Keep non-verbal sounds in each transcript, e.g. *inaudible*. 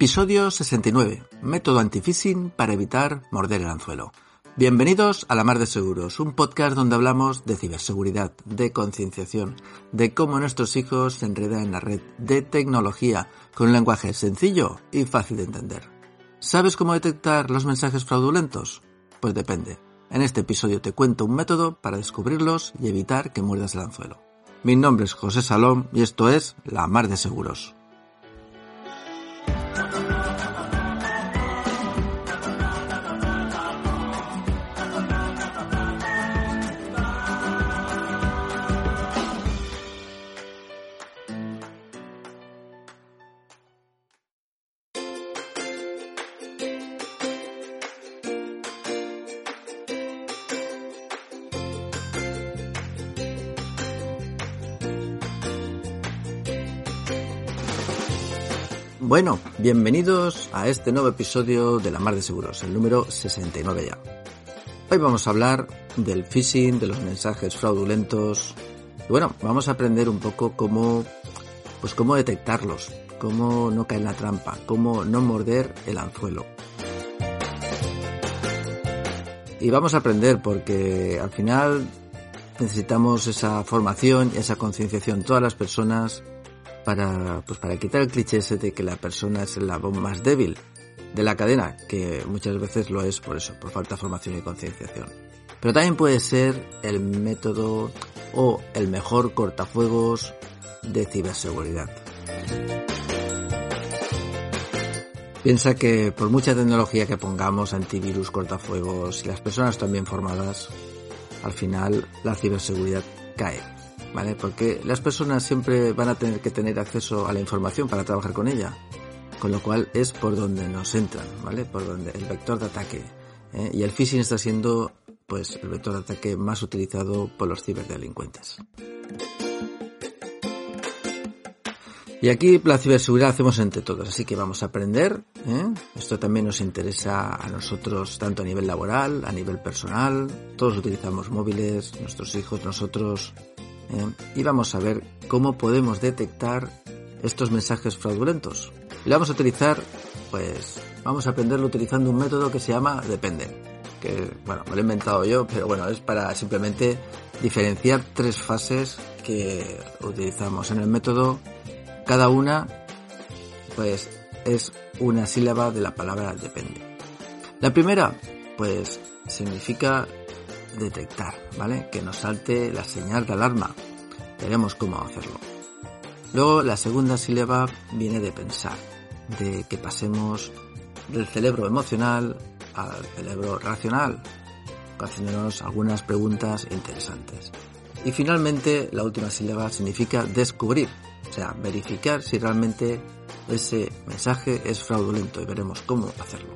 Episodio 69. Método anti-phishing para evitar morder el anzuelo. Bienvenidos a La Mar de Seguros, un podcast donde hablamos de ciberseguridad, de concienciación, de cómo nuestros hijos se enredan en la red, de tecnología, con un lenguaje sencillo y fácil de entender. ¿Sabes cómo detectar los mensajes fraudulentos? Pues depende. En este episodio te cuento un método para descubrirlos y evitar que muerdas el anzuelo. Mi nombre es José Salom y esto es La Mar de Seguros. Bueno, bienvenidos a este nuevo episodio de La Mar de Seguros, el número 69 ya. Hoy vamos a hablar del phishing, de los mensajes fraudulentos. Y bueno, vamos a aprender un poco cómo, pues cómo detectarlos, cómo no caer en la trampa, cómo no morder el anzuelo. Y vamos a aprender porque al final necesitamos esa formación y esa concienciación todas las personas para, pues para quitar el cliché ese de que la persona es la voz más débil de la cadena, que muchas veces lo es por eso, por falta de formación y concienciación. Pero también puede ser el método o el mejor cortafuegos de ciberseguridad. Piensa que por mucha tecnología que pongamos, antivirus, cortafuegos y las personas también formadas, al final la ciberseguridad cae ¿vale? Porque las personas siempre van a tener que tener acceso a la información para trabajar con ella, con lo cual es por donde nos entran, ¿vale? Por donde el vector de ataque. ¿eh? Y el phishing está siendo, pues, el vector de ataque más utilizado por los ciberdelincuentes. Y aquí la ciberseguridad hacemos entre todos, así que vamos a aprender. ¿eh? Esto también nos interesa a nosotros tanto a nivel laboral, a nivel personal. Todos utilizamos móviles, nuestros hijos, nosotros, ¿eh? y vamos a ver cómo podemos detectar estos mensajes fraudulentos. Y vamos a utilizar, pues, vamos a aprenderlo utilizando un método que se llama depende. Que, bueno, lo he inventado yo, pero bueno, es para simplemente diferenciar tres fases que utilizamos en el método. Cada una, pues, es una sílaba de la palabra depende. La primera, pues, significa detectar, ¿vale? Que nos salte la señal de alarma. Veremos cómo hacerlo. Luego la segunda sílaba viene de pensar, de que pasemos del cerebro emocional al cerebro racional, haciéndonos algunas preguntas interesantes. Y finalmente la última sílaba significa descubrir, o sea, verificar si realmente ese mensaje es fraudulento y veremos cómo hacerlo.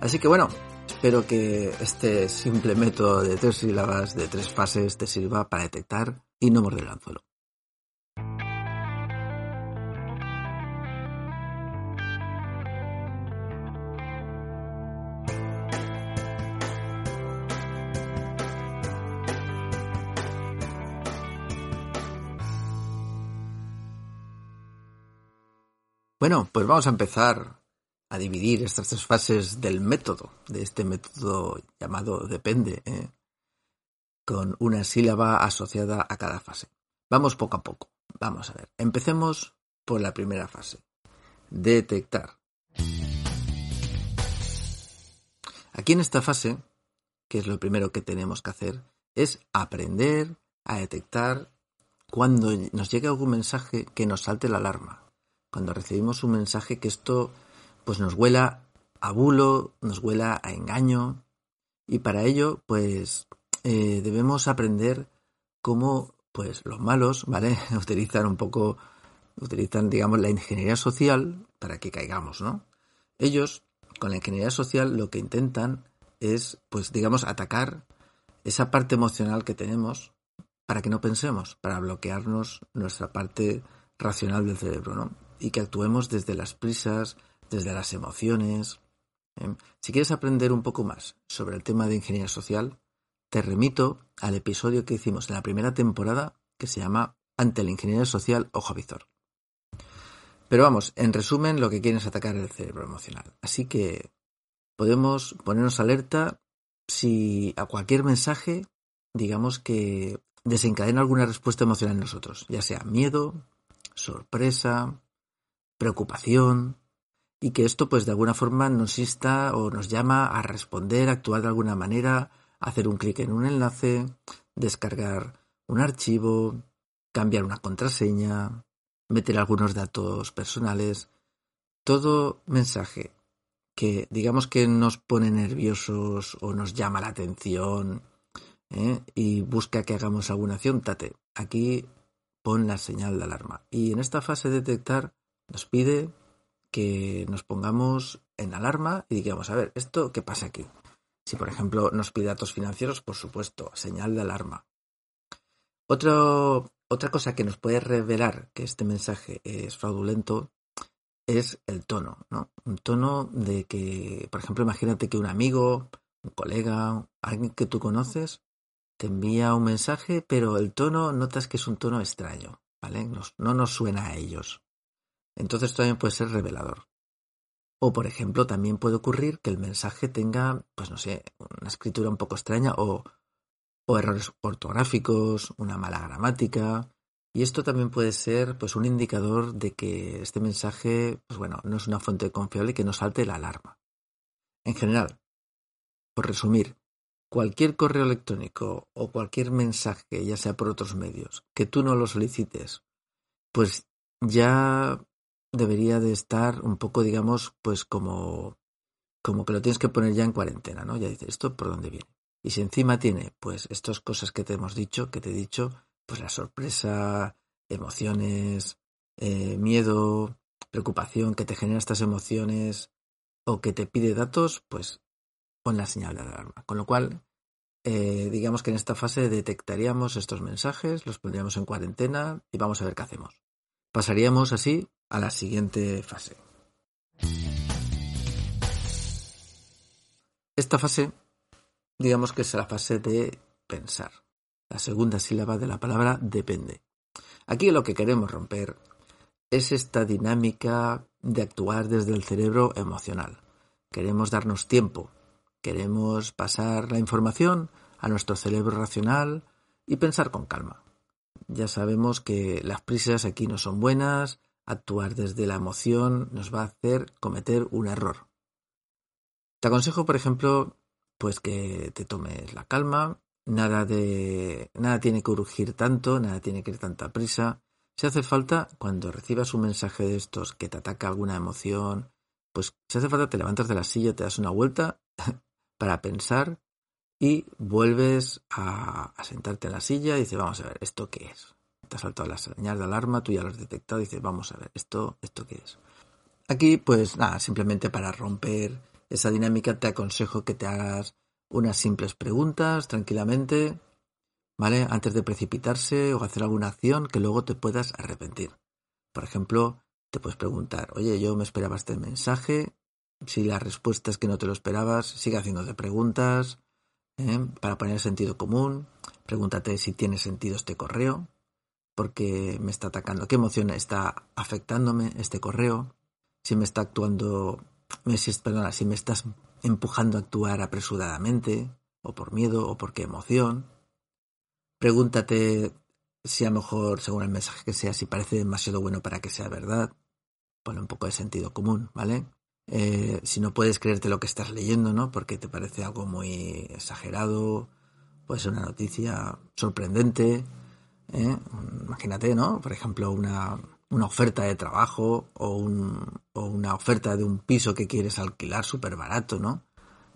Así que bueno, Espero que este simple método de tres sílabas, de tres fases, te sirva para detectar y no morder el anzuelo. Bueno, pues vamos a empezar dividir estas tres fases del método, de este método llamado depende, ¿eh? con una sílaba asociada a cada fase. Vamos poco a poco. Vamos a ver. Empecemos por la primera fase. Detectar. Aquí en esta fase, que es lo primero que tenemos que hacer, es aprender a detectar cuando nos llega algún mensaje que nos salte la alarma. Cuando recibimos un mensaje que esto pues nos huela a bulo, nos huela a engaño y para ello pues eh, debemos aprender cómo pues los malos, ¿vale? *laughs* utilizan un poco, utilizan digamos la ingeniería social para que caigamos, ¿no? Ellos con la ingeniería social lo que intentan es pues digamos atacar esa parte emocional que tenemos para que no pensemos, para bloquearnos nuestra parte racional del cerebro, ¿no? Y que actuemos desde las prisas, desde las emociones. ¿eh? Si quieres aprender un poco más sobre el tema de ingeniería social, te remito al episodio que hicimos en la primera temporada que se llama Ante la ingeniería social, ojo visor. Pero vamos, en resumen, lo que quieren es atacar el cerebro emocional. Así que podemos ponernos alerta si a cualquier mensaje, digamos que desencadena alguna respuesta emocional en nosotros, ya sea miedo, sorpresa, preocupación, y que esto pues de alguna forma nos insta o nos llama a responder, actuar de alguna manera, hacer un clic en un enlace, descargar un archivo, cambiar una contraseña, meter algunos datos personales, todo mensaje que digamos que nos pone nerviosos o nos llama la atención ¿eh? y busca que hagamos alguna acción, tate, aquí pon la señal de alarma. Y en esta fase de detectar nos pide que nos pongamos en alarma y digamos, a ver, ¿esto qué pasa aquí? Si, por ejemplo, nos pide datos financieros, por supuesto, señal de alarma. Otra cosa que nos puede revelar que este mensaje es fraudulento es el tono, ¿no? Un tono de que, por ejemplo, imagínate que un amigo, un colega, alguien que tú conoces, te envía un mensaje, pero el tono notas que es un tono extraño, ¿vale? no nos suena a ellos. Entonces también puede ser revelador. O, por ejemplo, también puede ocurrir que el mensaje tenga, pues no sé, una escritura un poco extraña o, o errores ortográficos, una mala gramática. Y esto también puede ser pues un indicador de que este mensaje, pues bueno, no es una fuente confiable que nos salte la alarma. En general, por resumir, cualquier correo electrónico o cualquier mensaje, ya sea por otros medios, que tú no lo solicites, pues ya debería de estar un poco, digamos, pues como, como que lo tienes que poner ya en cuarentena, ¿no? Ya dices, ¿esto por dónde viene? Y si encima tiene, pues, estas cosas que te hemos dicho, que te he dicho, pues la sorpresa, emociones, eh, miedo, preocupación, que te genera estas emociones, o que te pide datos, pues pon la señal de alarma. Con lo cual, eh, digamos que en esta fase detectaríamos estos mensajes, los pondríamos en cuarentena y vamos a ver qué hacemos. Pasaríamos así a la siguiente fase. Esta fase, digamos que es la fase de pensar. La segunda sílaba de la palabra depende. Aquí lo que queremos romper es esta dinámica de actuar desde el cerebro emocional. Queremos darnos tiempo, queremos pasar la información a nuestro cerebro racional y pensar con calma. Ya sabemos que las prisas aquí no son buenas, actuar desde la emoción nos va a hacer cometer un error. Te aconsejo, por ejemplo, pues que te tomes la calma, nada de nada tiene que urgir tanto, nada tiene que ir tanta prisa. Si hace falta, cuando recibas un mensaje de estos que te ataca alguna emoción, pues si hace falta te levantas de la silla, te das una vuelta *laughs* para pensar y vuelves a, a sentarte en la silla y dices, vamos a ver, ¿esto qué es? Te ha saltado la señal de alarma, tú ya lo has detectado y dices, vamos a ver, ¿esto, esto qué es? Aquí, pues nada, simplemente para romper esa dinámica te aconsejo que te hagas unas simples preguntas tranquilamente, ¿vale? Antes de precipitarse o hacer alguna acción que luego te puedas arrepentir. Por ejemplo, te puedes preguntar, oye, yo me esperaba este mensaje, si la respuesta es que no te lo esperabas, sigue haciéndote preguntas ¿eh? para poner sentido común, pregúntate si tiene sentido este correo, porque me está atacando, qué emoción está afectándome este correo, si me está actuando, si, perdona, si me estás empujando a actuar apresuradamente, o por miedo, o por qué emoción. Pregúntate si a lo mejor, según el mensaje que sea, si parece demasiado bueno para que sea verdad. Pone un poco de sentido común, ¿vale? Eh, si no puedes creerte lo que estás leyendo, ¿no? Porque te parece algo muy exagerado, puede ser una noticia sorprendente, ¿eh? Imagínate, ¿no? Por ejemplo, una, una oferta de trabajo o, un, o, una oferta de un piso que quieres alquilar súper barato, ¿no?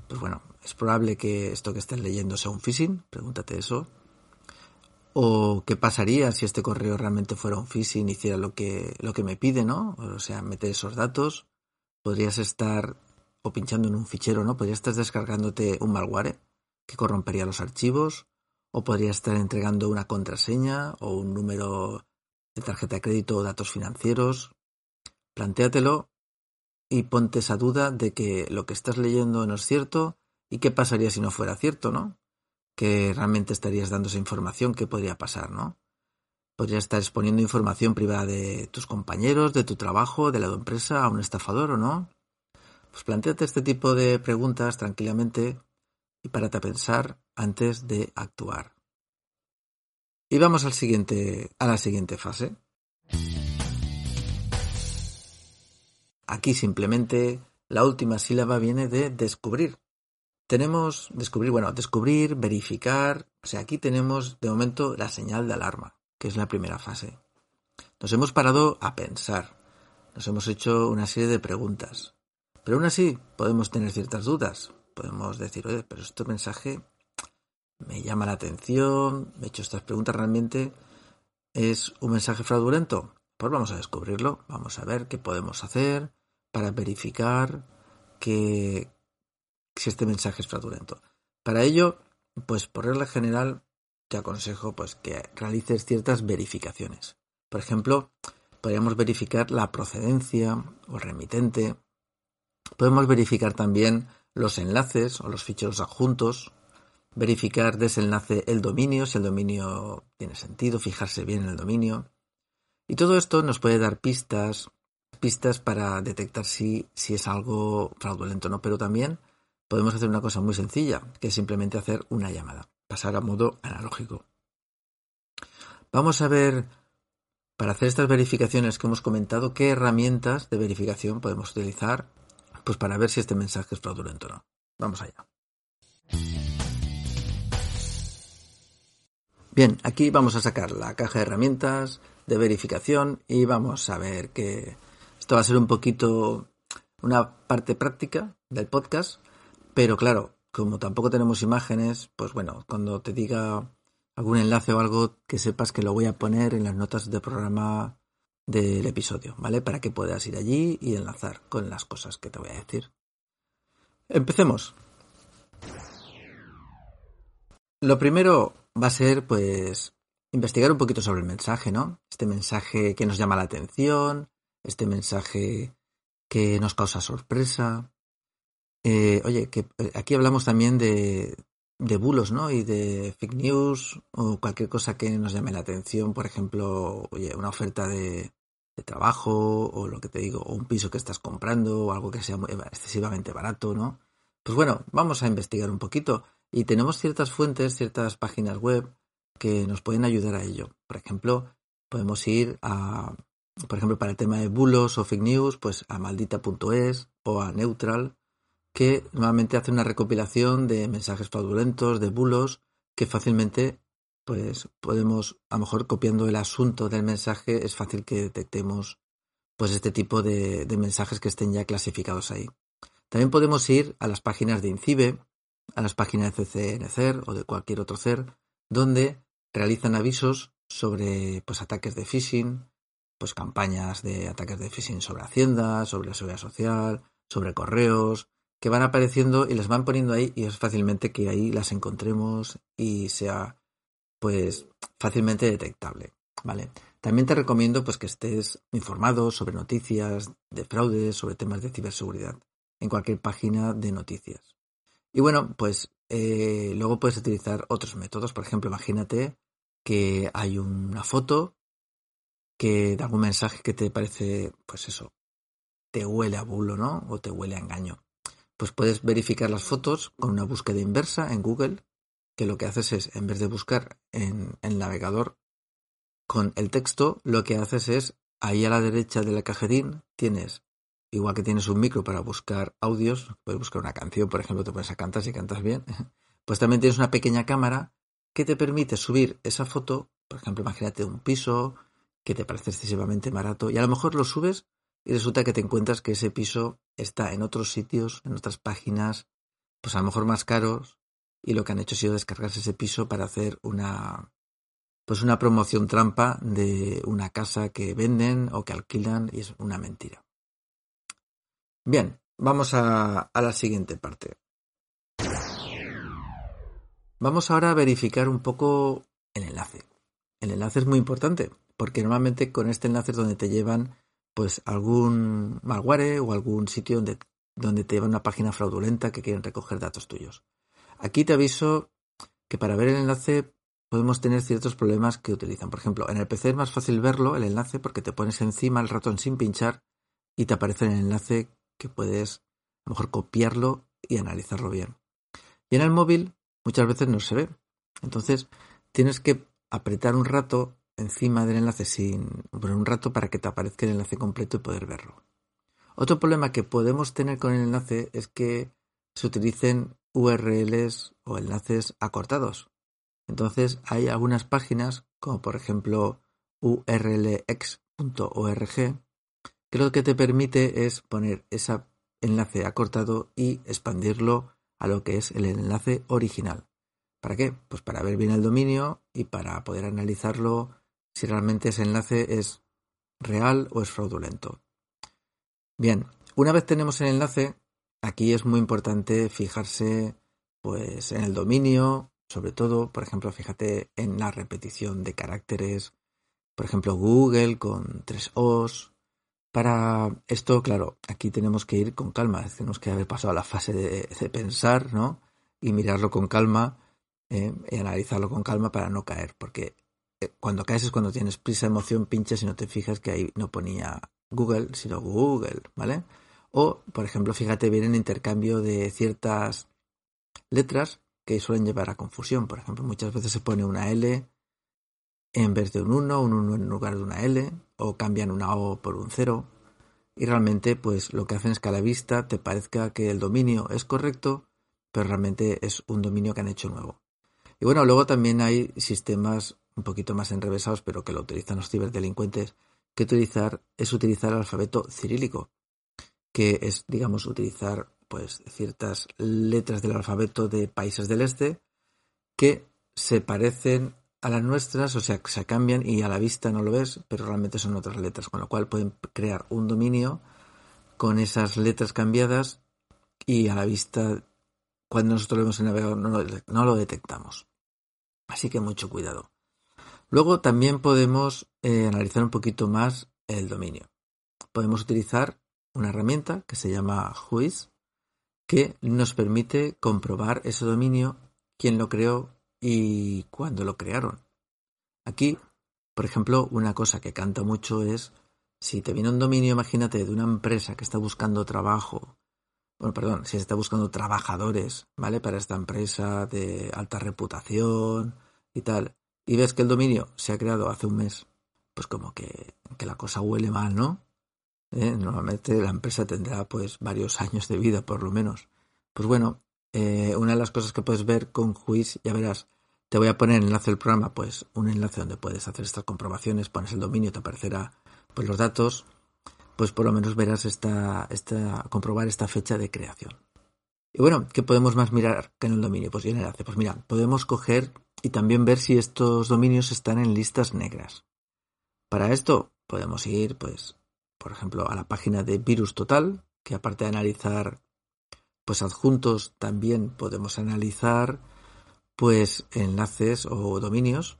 Pues bueno, es probable que esto que estés leyendo sea un phishing, pregúntate eso. O qué pasaría si este correo realmente fuera un phishing hiciera lo que, lo que me pide, ¿no? O sea, meter esos datos. Podrías estar o pinchando en un fichero, ¿no? Podrías estar descargándote un malware que corrompería los archivos o podría estar entregando una contraseña o un número de tarjeta de crédito o datos financieros. Plantéatelo y ponte esa duda de que lo que estás leyendo no es cierto y qué pasaría si no fuera cierto, ¿no? Que realmente estarías dando esa información, qué podría pasar, ¿no? Podría estar exponiendo información privada de tus compañeros, de tu trabajo, de la empresa a un estafador o no. Pues planteate este tipo de preguntas tranquilamente y párate a pensar antes de actuar. Y vamos a la siguiente fase. Aquí simplemente la última sílaba viene de descubrir. Tenemos descubrir, bueno, descubrir, verificar. O sea, aquí tenemos de momento la señal de alarma, que es la primera fase. Nos hemos parado a pensar. Nos hemos hecho una serie de preguntas. Pero aún así podemos tener ciertas dudas. Podemos decir, oye, pero este mensaje me llama la atención, me he hecho estas preguntas realmente. ¿Es un mensaje fraudulento? Pues vamos a descubrirlo, vamos a ver qué podemos hacer para verificar que si este mensaje es fraudulento. Para ello, pues por regla general te aconsejo pues que realices ciertas verificaciones. Por ejemplo, podríamos verificar la procedencia o remitente. Podemos verificar también los enlaces o los ficheros adjuntos, verificar desenlace el dominio, si el dominio tiene sentido, fijarse bien en el dominio. Y todo esto nos puede dar pistas, pistas para detectar si, si es algo fraudulento o no, pero también podemos hacer una cosa muy sencilla, que es simplemente hacer una llamada, pasar a modo analógico. Vamos a ver, para hacer estas verificaciones que hemos comentado, qué herramientas de verificación podemos utilizar pues para ver si este mensaje es fraudulento o no. Vamos allá. Bien, aquí vamos a sacar la caja de herramientas de verificación y vamos a ver que esto va a ser un poquito una parte práctica del podcast, pero claro, como tampoco tenemos imágenes, pues bueno, cuando te diga algún enlace o algo que sepas que lo voy a poner en las notas de programa del episodio, ¿vale? Para que puedas ir allí y enlazar con las cosas que te voy a decir. Empecemos. Lo primero va a ser, pues, investigar un poquito sobre el mensaje, ¿no? Este mensaje que nos llama la atención, este mensaje que nos causa sorpresa. Eh, oye, que eh, aquí hablamos también de, de bulos, ¿no? Y de fake news o cualquier cosa que nos llame la atención, por ejemplo, oye, una oferta de, trabajo o lo que te digo, o un piso que estás comprando o algo que sea excesivamente barato, ¿no? Pues bueno, vamos a investigar un poquito y tenemos ciertas fuentes, ciertas páginas web que nos pueden ayudar a ello. Por ejemplo, podemos ir a, por ejemplo, para el tema de bulos o fake news, pues a maldita.es o a Neutral, que normalmente hace una recopilación de mensajes fraudulentos, de bulos, que fácilmente pues podemos, a lo mejor copiando el asunto del mensaje, es fácil que detectemos pues este tipo de, mensajes que estén ya clasificados ahí. También podemos ir a las páginas de INCIBE, a las páginas de CCNCER o de cualquier otro CER, donde realizan avisos sobre pues ataques de phishing, pues campañas de ataques de phishing sobre Hacienda, sobre la seguridad social, sobre correos, que van apareciendo y las van poniendo ahí y es fácilmente que ahí las encontremos y sea pues fácilmente detectable, ¿vale? También te recomiendo pues que estés informado sobre noticias de fraudes, sobre temas de ciberseguridad en cualquier página de noticias. Y bueno, pues eh, luego puedes utilizar otros métodos. Por ejemplo, imagínate que hay una foto que da algún mensaje que te parece, pues eso, te huele a bulo, ¿no? O te huele a engaño. Pues puedes verificar las fotos con una búsqueda inversa en Google que lo que haces es, en vez de buscar en el navegador con el texto, lo que haces es, ahí a la derecha de la cajetín tienes, igual que tienes un micro para buscar audios, puedes buscar una canción, por ejemplo, te pones a cantar si cantas bien, *laughs* pues también tienes una pequeña cámara que te permite subir esa foto, por ejemplo, imagínate un piso que te parece excesivamente barato y a lo mejor lo subes y resulta que te encuentras que ese piso está en otros sitios, en otras páginas, pues a lo mejor más caros y lo que han hecho ha sido descargarse ese piso para hacer una pues una promoción trampa de una casa que venden o que alquilan y es una mentira. Bien, vamos a, a la siguiente parte. Vamos ahora a verificar un poco el enlace. El enlace es muy importante porque normalmente con este enlace es donde te llevan pues algún malware o algún sitio donde, donde te llevan una página fraudulenta que quieren recoger datos tuyos. Aquí te aviso que para ver el enlace podemos tener ciertos problemas que utilizan. Por ejemplo, en el PC es más fácil verlo, el enlace, porque te pones encima el ratón sin pinchar y te aparece el enlace que puedes a lo mejor copiarlo y analizarlo bien. Y en el móvil muchas veces no se ve. Entonces tienes que apretar un rato encima del enlace sin poner un rato para que te aparezca el enlace completo y poder verlo. Otro problema que podemos tener con el enlace es que se utilicen URLs o enlaces acortados. Entonces hay algunas páginas, como por ejemplo urlx.org, que lo que te permite es poner ese enlace acortado y expandirlo a lo que es el enlace original. ¿Para qué? Pues para ver bien el dominio y para poder analizarlo si realmente ese enlace es real o es fraudulento. Bien, una vez tenemos el enlace, aquí es muy importante fijarse pues en el dominio, sobre todo, por ejemplo, fíjate en la repetición de caracteres, por ejemplo, Google con tres O's. Para esto, claro, aquí tenemos que ir con calma, tenemos que haber pasado a la fase de, pensar, ¿no? Y mirarlo con calma eh, y analizarlo con calma para no caer, porque cuando caes es cuando tienes prisa, emoción, pinchas y no te fijas que ahí no ponía Google, sino Google, ¿vale? O, por ejemplo, fíjate bien en intercambio de ciertas letras que suelen llevar a confusión. Por ejemplo, muchas veces se pone una L en vez de un 1, un 1 en lugar de una L, o cambian una O por un 0. Y realmente, pues lo que hacen es que a la vista te parezca que el dominio es correcto, pero realmente es un dominio que han hecho nuevo. Y bueno, luego también hay sistemas un poquito más enrevesados, pero que lo utilizan los ciberdelincuentes, que utilizar es utilizar el alfabeto cirílico, que es, digamos, utilizar pues ciertas letras del alfabeto de países del este que se parecen a las nuestras, o sea, se cambian y a la vista no lo ves, pero realmente son otras letras, con lo cual pueden crear un dominio con esas letras cambiadas y a la vista, cuando nosotros lo vemos el navegador, no lo, detectamos. Así que mucho cuidado. Luego también podemos eh, analizar un poquito más el dominio. Podemos utilizar una herramienta que se llama Whois, que nos permite comprobar ese dominio, quién lo creó y cuándo lo crearon. Aquí, por ejemplo, una cosa que canta mucho es si te viene un dominio, imagínate, de una empresa que está buscando trabajo, bueno, perdón, si está buscando trabajadores, ¿vale? Para esta empresa de alta reputación y tal, y ves que el dominio se ha creado hace un mes, pues como que, que la cosa huele mal, ¿no? ¿eh? Normalmente la empresa tendrá pues varios años de vida por lo menos. Pues bueno, eh, una de las cosas que puedes ver con Juiz, ya verás, te voy a poner el enlace del programa, pues un enlace donde puedes hacer estas comprobaciones, pones el dominio, te aparecerá pues los datos, pues por lo menos verás esta, esta, comprobar esta fecha de creación. Y bueno, ¿qué podemos más mirar que en el dominio? Pues bien, enlace. Pues mira, podemos coger y también ver si estos dominios están en listas negras. Para esto podemos ir, pues, por ejemplo, a la página de Virus Total, que aparte de analizar pues adjuntos también podemos analizar pues enlaces o dominios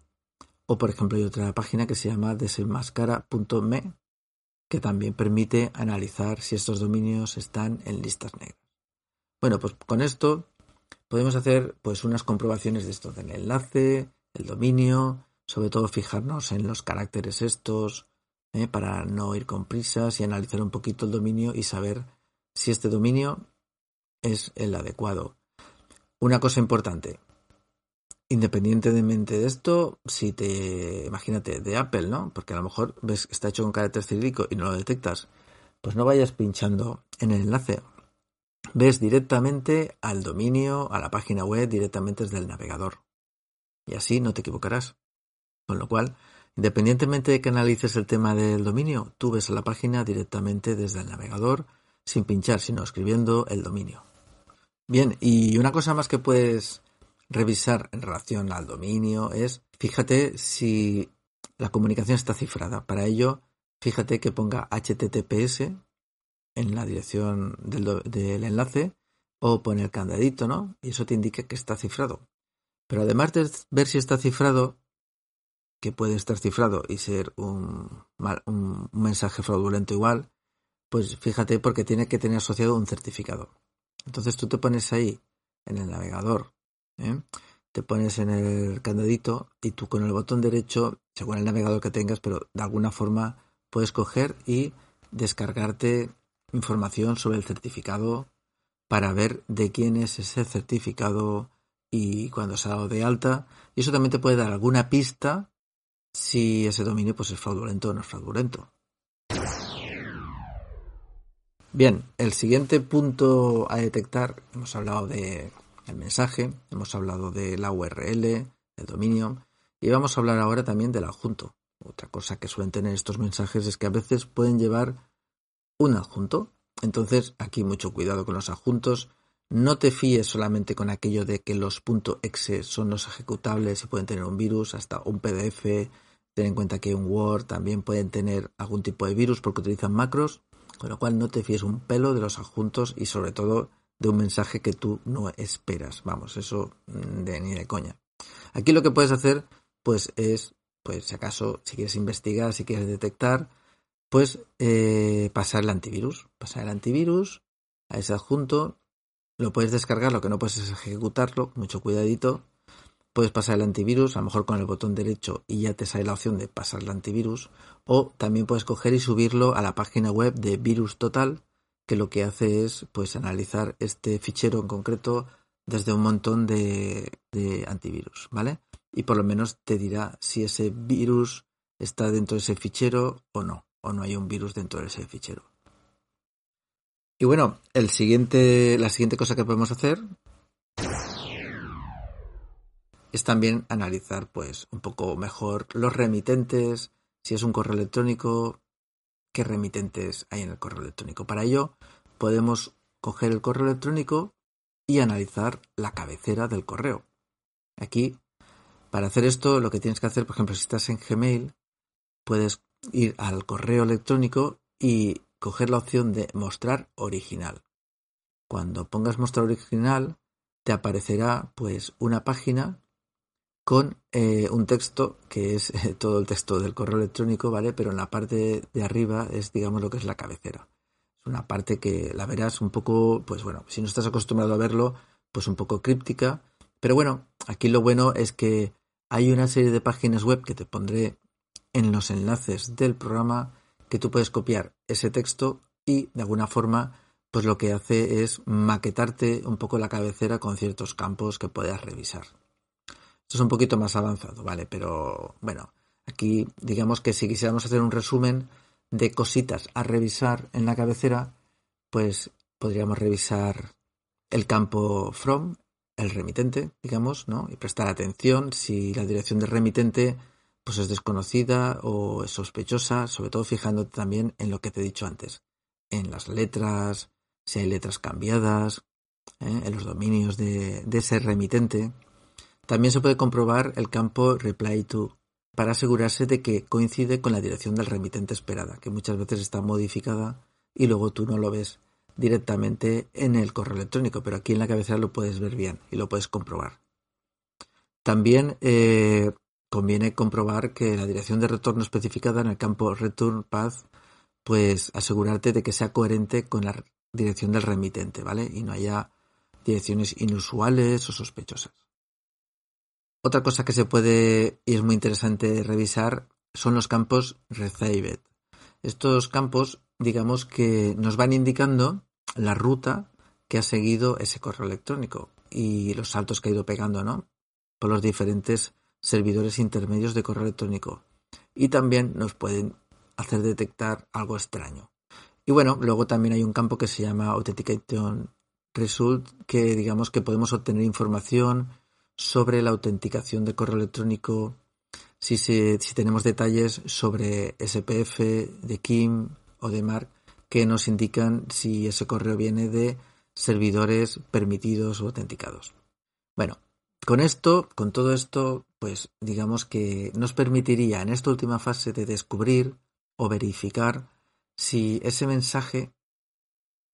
o por ejemplo hay otra página que se llama desenmascara.me que también permite analizar si estos dominios están en listas negras. Bueno, pues con esto podemos hacer pues unas comprobaciones de esto del enlace, el dominio, sobre todo fijarnos en los caracteres estos, ¿eh? para no ir con prisas y analizar un poquito el dominio y saber si este dominio es el adecuado. Una cosa importante, independientemente de esto, si te, imagínate, de Apple, ¿no? Porque a lo mejor ves está hecho con carácter cirílico y no lo detectas, pues no vayas pinchando en el enlace. Ves directamente al dominio, a la página web, directamente desde el navegador. Y así no te equivocarás. Con lo cual, Independientemente de que analices el tema del dominio, tú ves la página directamente desde el navegador, sin pinchar, sino escribiendo el dominio. Bien, y una cosa más que puedes revisar en relación al dominio es, fíjate si la comunicación está cifrada. Para ello, fíjate que ponga HTTPS en la dirección del, del enlace o pone el candadito, ¿no? Y eso te indica que está cifrado. Pero además de ver si está cifrado, que puede estar cifrado y ser un, un, mensaje fraudulento igual, pues fíjate porque tiene que tener asociado un certificado. Entonces tú te pones ahí en el navegador, ¿eh? te pones en el candadito y tú con el botón derecho, según el navegador que tengas, pero de alguna forma puedes coger y descargarte información sobre el certificado para ver de quién es ese certificado y cuándo se ha dado de alta. Y eso también te puede dar alguna pista si ese dominio pues, es fraudulento o no es fraudulento. Bien, el siguiente punto a detectar, hemos hablado de el mensaje, hemos hablado de la URL, del dominio, y vamos a hablar ahora también del adjunto. Otra cosa que suelen tener estos mensajes es que a veces pueden llevar un adjunto. Entonces, aquí mucho cuidado con los adjuntos. No te fíes solamente con aquello de que los .exe son los ejecutables y pueden tener un virus, hasta un PDF. Ten en cuenta que un Word también pueden tener algún tipo de virus porque utilizan macros. Con lo cual no te fíes un pelo de los adjuntos y sobre todo de un mensaje que tú no esperas. Vamos, eso mm, de ni de coña. Aquí lo que puedes hacer, pues es, pues si acaso, si quieres investigar, si quieres detectar, pues eh, pasar el antivirus. Pasar el antivirus a ese adjunto. Lo puedes descargar, lo que no puedes es ejecutarlo, mucho cuidadito. Puedes pasar el antivirus, a lo mejor con el botón derecho y ya te sale la opción de pasar el antivirus. O también puedes coger y subirlo a la página web de Virus Total, que lo que hace es pues analizar este fichero en concreto desde un montón de, de antivirus, ¿vale? Y por lo menos te dirá si ese virus está dentro de ese fichero o no, o no hay un virus dentro de ese fichero. Y bueno, el siguiente, la siguiente cosa que podemos hacer es también analizar pues un poco mejor los remitentes, si es un correo electrónico, qué remitentes hay en el correo electrónico. Para ello podemos coger el correo electrónico y analizar la cabecera del correo. Aquí, para hacer esto, lo que tienes que hacer, por ejemplo, si estás en Gmail, puedes ir al correo electrónico y coger la opción de mostrar original. Cuando pongas mostrar original, te aparecerá pues una página con eh, un texto que es eh, todo el texto del correo electrónico, ¿vale? Pero en la parte de arriba es, digamos, lo que es la cabecera. Es una parte que la verás un poco, pues bueno, si no estás acostumbrado a verlo, pues un poco críptica. Pero bueno, aquí lo bueno es que hay una serie de páginas web que te pondré en los enlaces del programa que tú puedes copiar ese texto y de alguna forma pues lo que hace es maquetarte un poco la cabecera con ciertos campos que puedas revisar. Esto es un poquito más avanzado, ¿vale? Pero bueno, aquí digamos que si quisiéramos hacer un resumen de cositas a revisar en la cabecera, pues podríamos revisar el campo from, el remitente, digamos, ¿no? Y prestar atención si la dirección del remitente pues es desconocida o es sospechosa, sobre todo fijándote también en lo que te he dicho antes, en las letras, si hay letras cambiadas, ¿eh? en los dominios de, de ese remitente, también se puede comprobar el campo reply to para asegurarse de que coincide con la dirección del remitente esperada, que muchas veces está modificada y luego tú no lo ves directamente en el correo electrónico, pero aquí en la cabecera lo puedes ver bien y lo puedes comprobar. También eh, conviene comprobar que la dirección de retorno especificada en el campo return path, pues asegurarte de que sea coherente con la dirección del remitente, ¿vale? Y no haya direcciones inusuales o sospechosas. Otra cosa que se puede y es muy interesante revisar son los campos Received. Estos campos, digamos que nos van indicando la ruta que ha seguido ese correo electrónico y los saltos que ha ido pegando, ¿no? Por los diferentes servidores intermedios de correo electrónico. Y también nos pueden hacer detectar algo extraño. Y bueno, luego también hay un campo que se llama Authentication Result, que digamos que podemos obtener información sobre la autenticación de correo electrónico, si, si tenemos detalles sobre SPF de Kim o de Mark que nos indican si ese correo viene de servidores permitidos o autenticados. Bueno, con esto, con todo esto, pues digamos que nos permitiría en esta última fase de descubrir o verificar si ese mensaje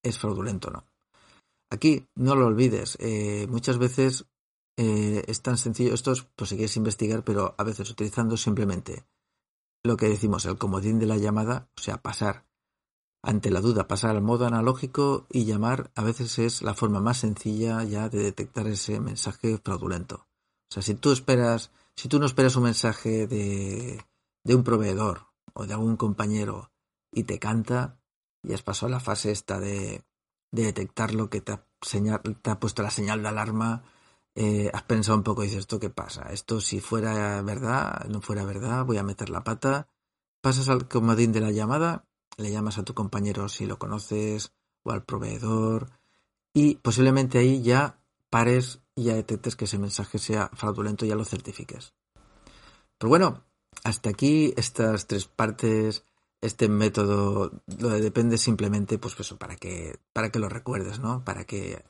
es fraudulento o no. Aquí, no lo olvides, eh, muchas veces eh, es tan sencillo. Esto es, pues si quieres investigar, pero a veces utilizando simplemente lo que decimos, el comodín de la llamada, o sea, pasar ante la duda, pasar al modo analógico y llamar, a veces es la forma más sencilla ya de detectar ese mensaje fraudulento. O sea, si tú esperas, si tú no esperas un mensaje de, de un proveedor o de algún compañero y te canta, y has pasado la fase esta de, de detectar lo que te ha, te ha puesto la señal de alarma, eh, has pensado un poco y dices, ¿esto qué pasa? Esto si fuera verdad, no fuera verdad, voy a meter la pata. Pasas al comodín de la llamada, le llamas a tu compañero si lo conoces o al proveedor y posiblemente ahí ya pares y ya detectes que ese mensaje sea fraudulento y ya lo certifiques. Pero bueno, hasta aquí estas tres partes, este método, lo depende simplemente, pues eso, para que, para que lo recuerdes, ¿no? Para que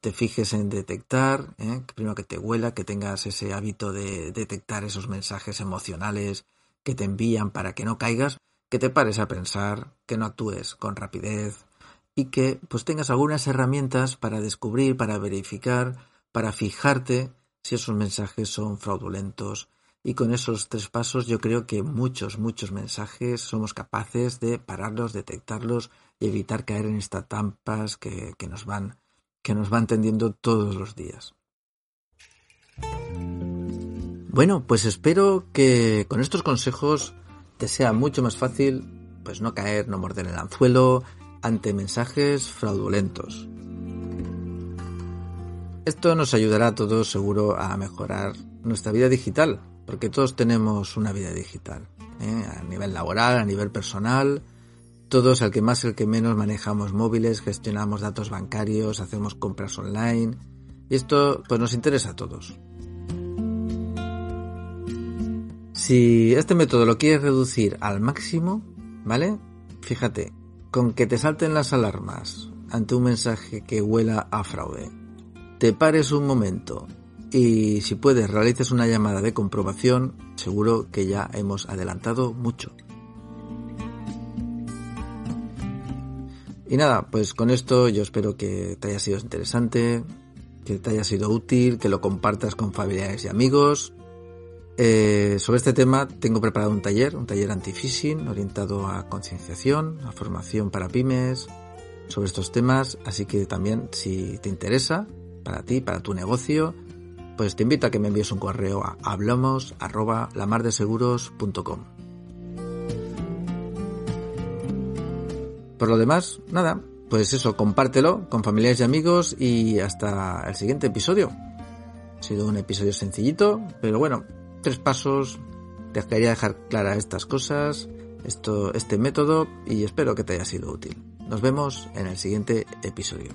te fijes en detectar, ¿eh? primero que te huela, que tengas ese hábito de detectar esos mensajes emocionales que te envían para que no caigas, que te pares a pensar, que no actúes con rapidez y que pues tengas algunas herramientas para descubrir, para verificar, para fijarte si esos mensajes son fraudulentos. Y con esos tres pasos yo creo que muchos, muchos mensajes somos capaces de pararlos, detectarlos y evitar caer en estas tampas que, que nos van que nos van tendiendo todos los días. Bueno, pues espero que con estos consejos te sea mucho más fácil pues no caer, no morder el anzuelo ante mensajes fraudulentos. Esto nos ayudará a todos seguro a mejorar nuestra vida digital, porque todos tenemos una vida digital, ¿eh? a nivel laboral, a nivel personal, todos, el que más, el que menos, manejamos móviles, gestionamos datos bancarios, hacemos compras online. Y esto pues nos interesa a todos. Si este método lo quieres reducir al máximo, ¿vale? Fíjate, con que te salten las alarmas ante un mensaje que huela a fraude, te pares un momento y si puedes realices una llamada de comprobación, seguro que ya hemos adelantado mucho. Y nada, pues con esto yo espero que te haya sido interesante, que te haya sido útil, que lo compartas con familiares y amigos. Eh, sobre este tema tengo preparado un taller, un taller anti-phishing orientado a concienciación, a formación para pymes, sobre estos temas, así que también si te interesa, para ti, para tu negocio, pues te invito a que me envíes un correo a hablamos@lamardeseguros.com. Por lo demás, nada, pues eso, compártelo con familiares y amigos y hasta el siguiente episodio. Ha sido un episodio sencillito, pero bueno, tres pasos, te quería dejar claras estas cosas, esto, este método y espero que te haya sido útil. Nos vemos en el siguiente episodio.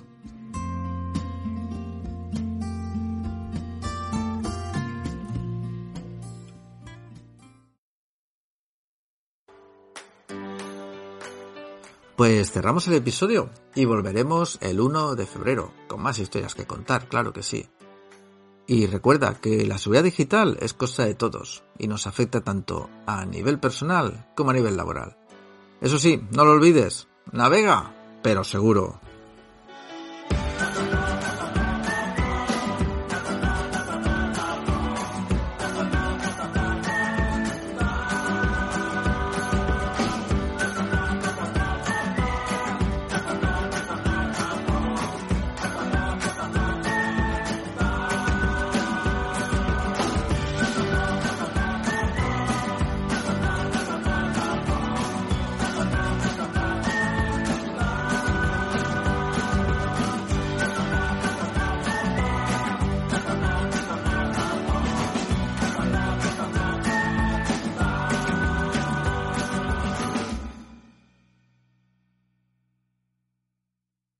Pues cerramos el episodio y volveremos el 1 de febrero, con más historias que contar, claro que sí. Y recuerda que la seguridad digital es cosa de todos y nos afecta tanto a nivel personal como a nivel laboral. Eso sí, no lo olvides, navega, pero seguro.